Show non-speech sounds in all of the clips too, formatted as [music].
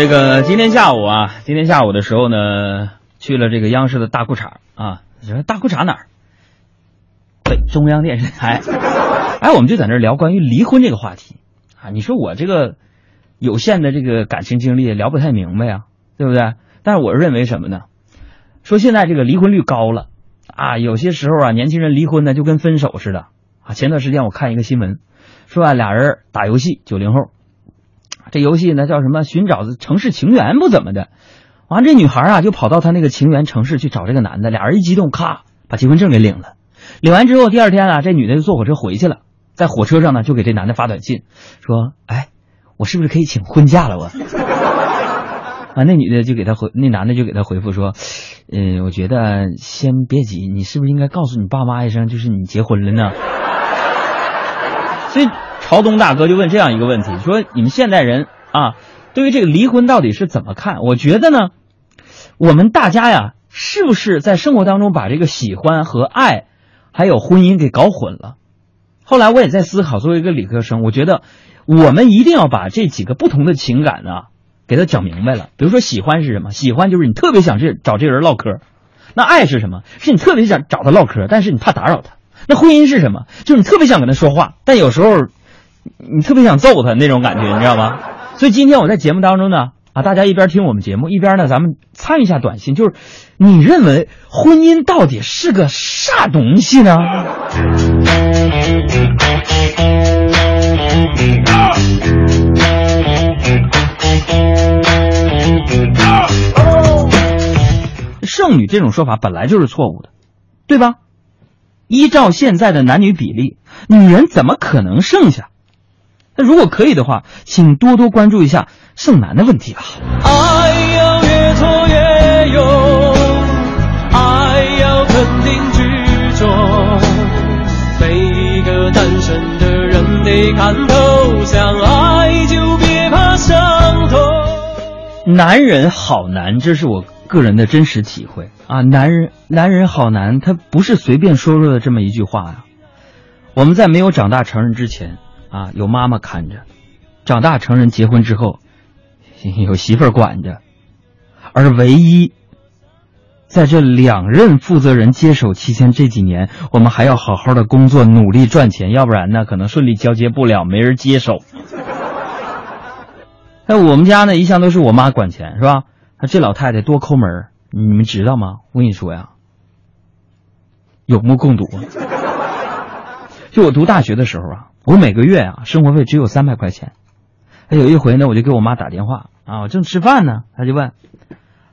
这个今天下午啊，今天下午的时候呢，去了这个央视的大裤衩啊，你说大裤衩哪儿？对，中央电视台。哎，我们就在那聊关于离婚这个话题啊。你说我这个有限的这个感情经历聊不太明白呀，对不对？但是我认为什么呢？说现在这个离婚率高了啊，有些时候啊，年轻人离婚呢就跟分手似的啊。前段时间我看一个新闻，说啊，俩人打游戏，九零后。这游戏呢叫什么？寻找城市情缘不怎么的，完这女孩啊就跑到她那个情缘城市去找这个男的，俩人一激动，咔把结婚证给领了。领完之后，第二天啊，这女的就坐火车回去了，在火车上呢就给这男的发短信，说：“哎，我是不是可以请婚假了？我。[laughs] ”啊，那女的就给他回，那男的就给他回复说：“嗯，我觉得先别急，你是不是应该告诉你爸妈一声，就是你结婚了呢？” [laughs] 所以。朝东大哥就问这样一个问题：说你们现代人啊，对于这个离婚到底是怎么看？我觉得呢，我们大家呀，是不是在生活当中把这个喜欢和爱，还有婚姻给搞混了？后来我也在思考，作为一个理科生，我觉得我们一定要把这几个不同的情感呢，给他讲明白了。比如说，喜欢是什么？喜欢就是你特别想这找这人唠嗑。那爱是什么？是你特别想找他唠嗑，但是你怕打扰他。那婚姻是什么？就是你特别想跟他说话，但有时候。你特别想揍他那种感觉，[laughs] 你知道吗？所以今天我在节目当中呢，啊，大家一边听我们节目，一边呢，咱们参与一下短信，就是你认为婚姻到底是个啥东西呢？剩女这种说法本来就是错误的，对吧？依照现在的男女比例，女人怎么可能剩下？那如果可以的话，请多多关注一下剩男的问题吧。爱要越挫越勇，爱要肯定执着。每一个单身的人得看透，想爱就别怕伤痛。男人好难，这是我个人的真实体会啊！男人，男人好难，他不是随便说说的这么一句话呀。我们在没有长大成人之前。啊，有妈妈看着，长大成人结婚之后，[laughs] 有媳妇儿管着，而唯一在这两任负责人接手期间这几年，我们还要好好的工作，努力赚钱，要不然呢，可能顺利交接不了，没人接手。那我们家呢，一向都是我妈管钱，是吧？这老太太多抠门，你们知道吗？我跟你说呀，有目共睹。就我读大学的时候啊。我每个月啊，生活费只有三百块钱。有一回呢，我就给我妈打电话啊，我正吃饭呢，她就问：“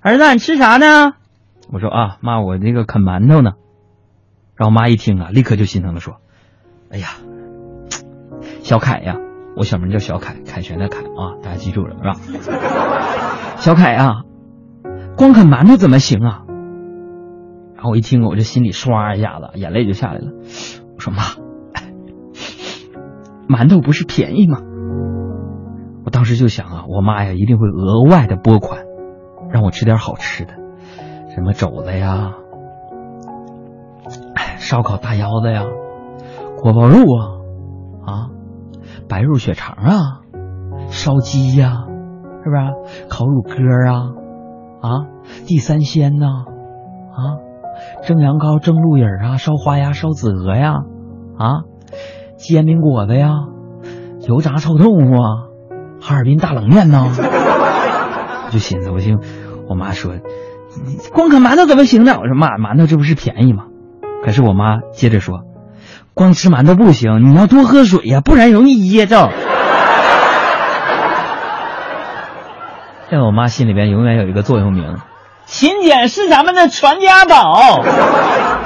儿子，你吃啥呢？”我说：“啊，妈，我那个啃馒头呢。”然后我妈一听啊，立刻就心疼的说：“哎呀，小凯呀，我小名叫小凯，凯旋的凯啊，大家记住了是吧？小凯呀，光啃馒头怎么行啊？”然后我一听，我这心里唰一下子眼泪就下来了。我说：“妈。”馒头不是便宜吗？我当时就想啊，我妈呀一定会额外的拨款，让我吃点好吃的，什么肘子呀，烧烤大腰子呀，锅包肉啊，啊，白肉血肠啊，烧鸡呀，是不是？烤乳鸽啊，啊，地三鲜呐，啊，蒸羊羔、蒸鹿眼啊，烧花鸭、烧子鹅呀，啊。煎饼果子呀，油炸臭豆腐啊，哈尔滨大冷面呐，我 [laughs] 就寻思，我听我妈说，光啃馒头怎么行呢？我说妈，馒头这不是便宜吗？可是我妈接着说，光吃馒头不行，你要多喝水呀，不然容易噎着。[laughs] 在我妈心里边永远有一个座右铭：勤俭是咱们的传家宝。[laughs]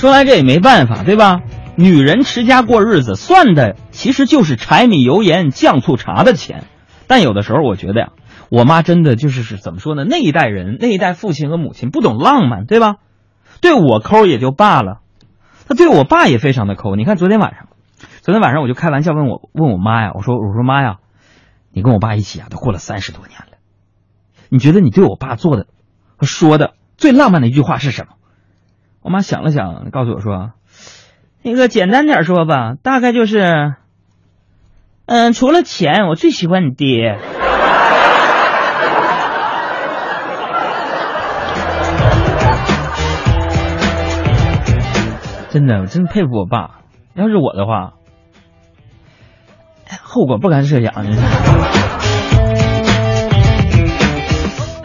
说来这也没办法，对吧？女人持家过日子，算的其实就是柴米油盐酱醋茶的钱。但有的时候，我觉得呀，我妈真的就是是怎么说呢？那一代人，那一代父亲和母亲不懂浪漫，对吧？对我抠也就罢了，他对我爸也非常的抠。你看昨天晚上，昨天晚上我就开玩笑问我问我妈呀，我说我说妈呀，你跟我爸一起啊，都过了三十多年了，你觉得你对我爸做的和说的最浪漫的一句话是什么？我妈想了想，告诉我说：“那个简单点说吧，大概就是，嗯，除了钱，我最喜欢你爹。[laughs] 真的，我真佩服我爸。要是我的话，后果不堪设想。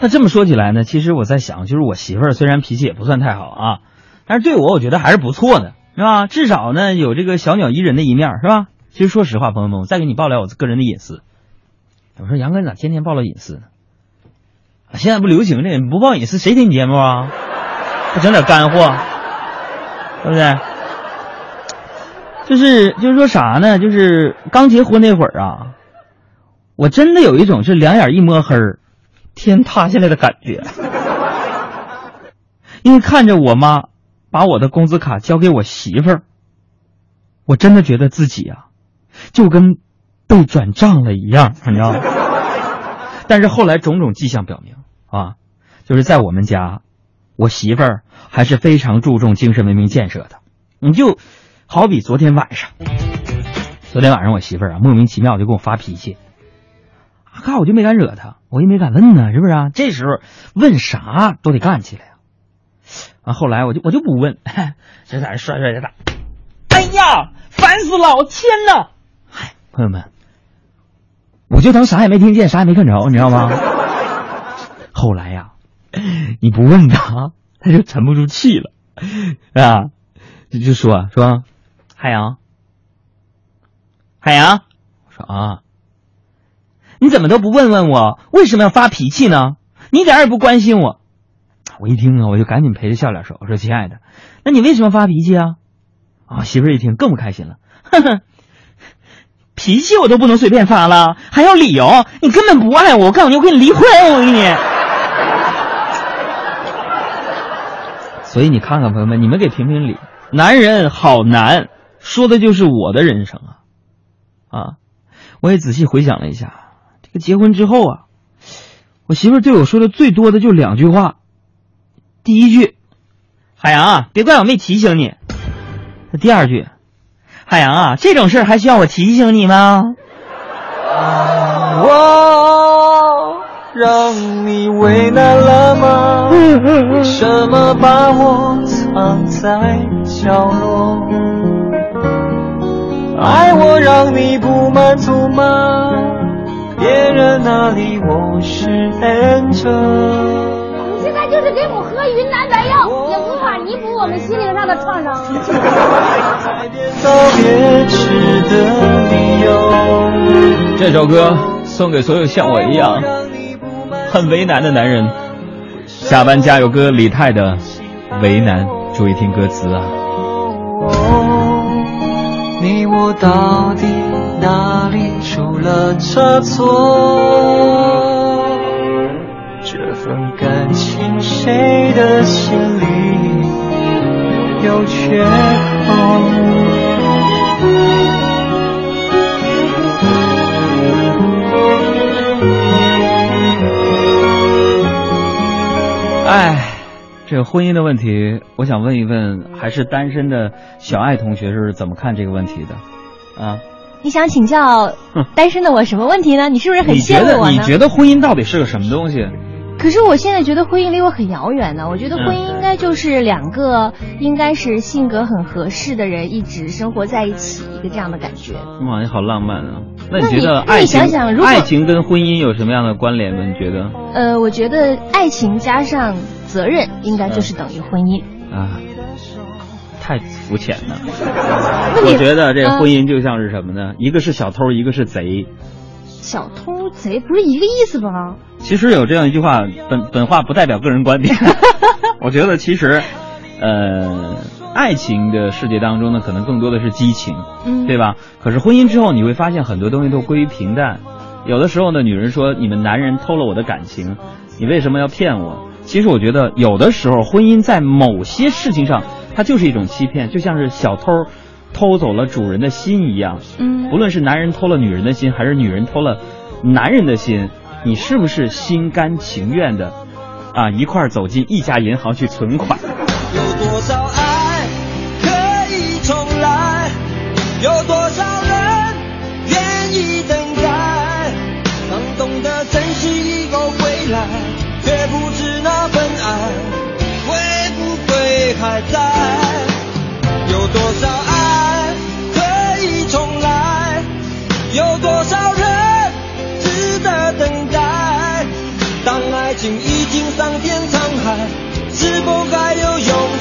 那这么说起来呢，其实我在想，就是我媳妇儿虽然脾气也不算太好啊，但是对我我觉得还是不错的，是吧？至少呢有这个小鸟依人的一面，是吧？其实说实话，朋友们，我再给你爆料我个人的隐私。我说杨哥，你咋天天暴露隐私呢？现在不流行这个，不报隐私谁听你节目啊？不整点干货。对不对？就是就是说啥呢？就是刚结婚那会儿啊，我真的有一种是两眼一摸黑，天塌下来的感觉。[laughs] 因为看着我妈把我的工资卡交给我媳妇儿，我真的觉得自己啊，就跟被转账了一样，你知道吗？[laughs] 但是后来种种迹象表明啊，就是在我们家。我媳妇儿还是非常注重精神文明建设的，你就好比昨天晚上，昨天晚上我媳妇儿啊莫名其妙就跟我发脾气，啊我就没敢惹她，我也没敢问呢，是不是啊？这时候问啥都得干起来。啊，后来我就我就不问，就在这摔摔打打。哎呀，烦死了！我天哪！嗨，朋友们，我就当啥也没听见，啥也没看着，你知道吗？[laughs] 后来呀。你不问他，他就沉不住气了，啊，就就说说，海洋，海洋，我说啊，你怎么都不问问我为什么要发脾气呢？你一点也不关心我。我一听啊，我就赶紧陪着笑脸说：“我说亲爱的，那你为什么发脾气啊？”啊，媳妇儿一听更不开心了，哼哼，脾气我都不能随便发了，还要理由？你根本不爱我，我告诉你，我跟你离婚，我跟你。[laughs] 所以你看看，朋友们，你们给评评理。男人好难，说的就是我的人生啊！啊，我也仔细回想了一下，这个结婚之后啊，我媳妇对我说的最多的就两句话。第一句，海洋啊，别怪我没提醒你。第二句，海洋啊，这种事还需要我提醒你吗？我让你为难了吗？为什么把我藏在角落？爱我让你不满足吗？别人那里我是 angel。就是给我喝云南白药，也无法弥补我们心灵上的创伤。[laughs] 这首歌送给所有像我一样。很为难的男人，下班加油歌李泰的为难，注意听歌词啊。你我到底哪里出了差错？这份感情谁的心里有缺口？哎，这个婚姻的问题，我想问一问，还是单身的小爱同学是怎么看这个问题的？啊，你想请教单身的我什么问题呢？你是不是很羡慕我呢？你觉得婚姻到底是个什么东西？可是我现在觉得婚姻离我很遥远呢。我觉得婚姻应该就是两个应该是性格很合适的人一直生活在一起一个这样的感觉。哇，你好浪漫啊！那你觉得爱情？爱情跟婚姻有什么样的关联吗？你觉得？呃，我觉得爱情加上责任，应该就是等于婚姻。啊，太肤浅了。[laughs] 我觉得这婚姻就像是什么呢？一个是小偷，一个是贼。小偷贼不是一个意思吧？其实有这样一句话，本本话不代表个人观点。[laughs] 我觉得其实，呃。爱情的世界当中呢，可能更多的是激情，嗯，对吧？可是婚姻之后，你会发现很多东西都归于平淡。有的时候呢，女人说你们男人偷了我的感情，你为什么要骗我？其实我觉得有的时候，婚姻在某些事情上，它就是一种欺骗，就像是小偷偷走了主人的心一样。嗯，不论是男人偷了女人的心，还是女人偷了男人的心，你是不是心甘情愿的啊一块儿走进一家银行去存款？有多少爱可以重来？有多少人愿意等待？能懂得珍惜一个未来，却不知那份爱会不会还在？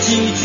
有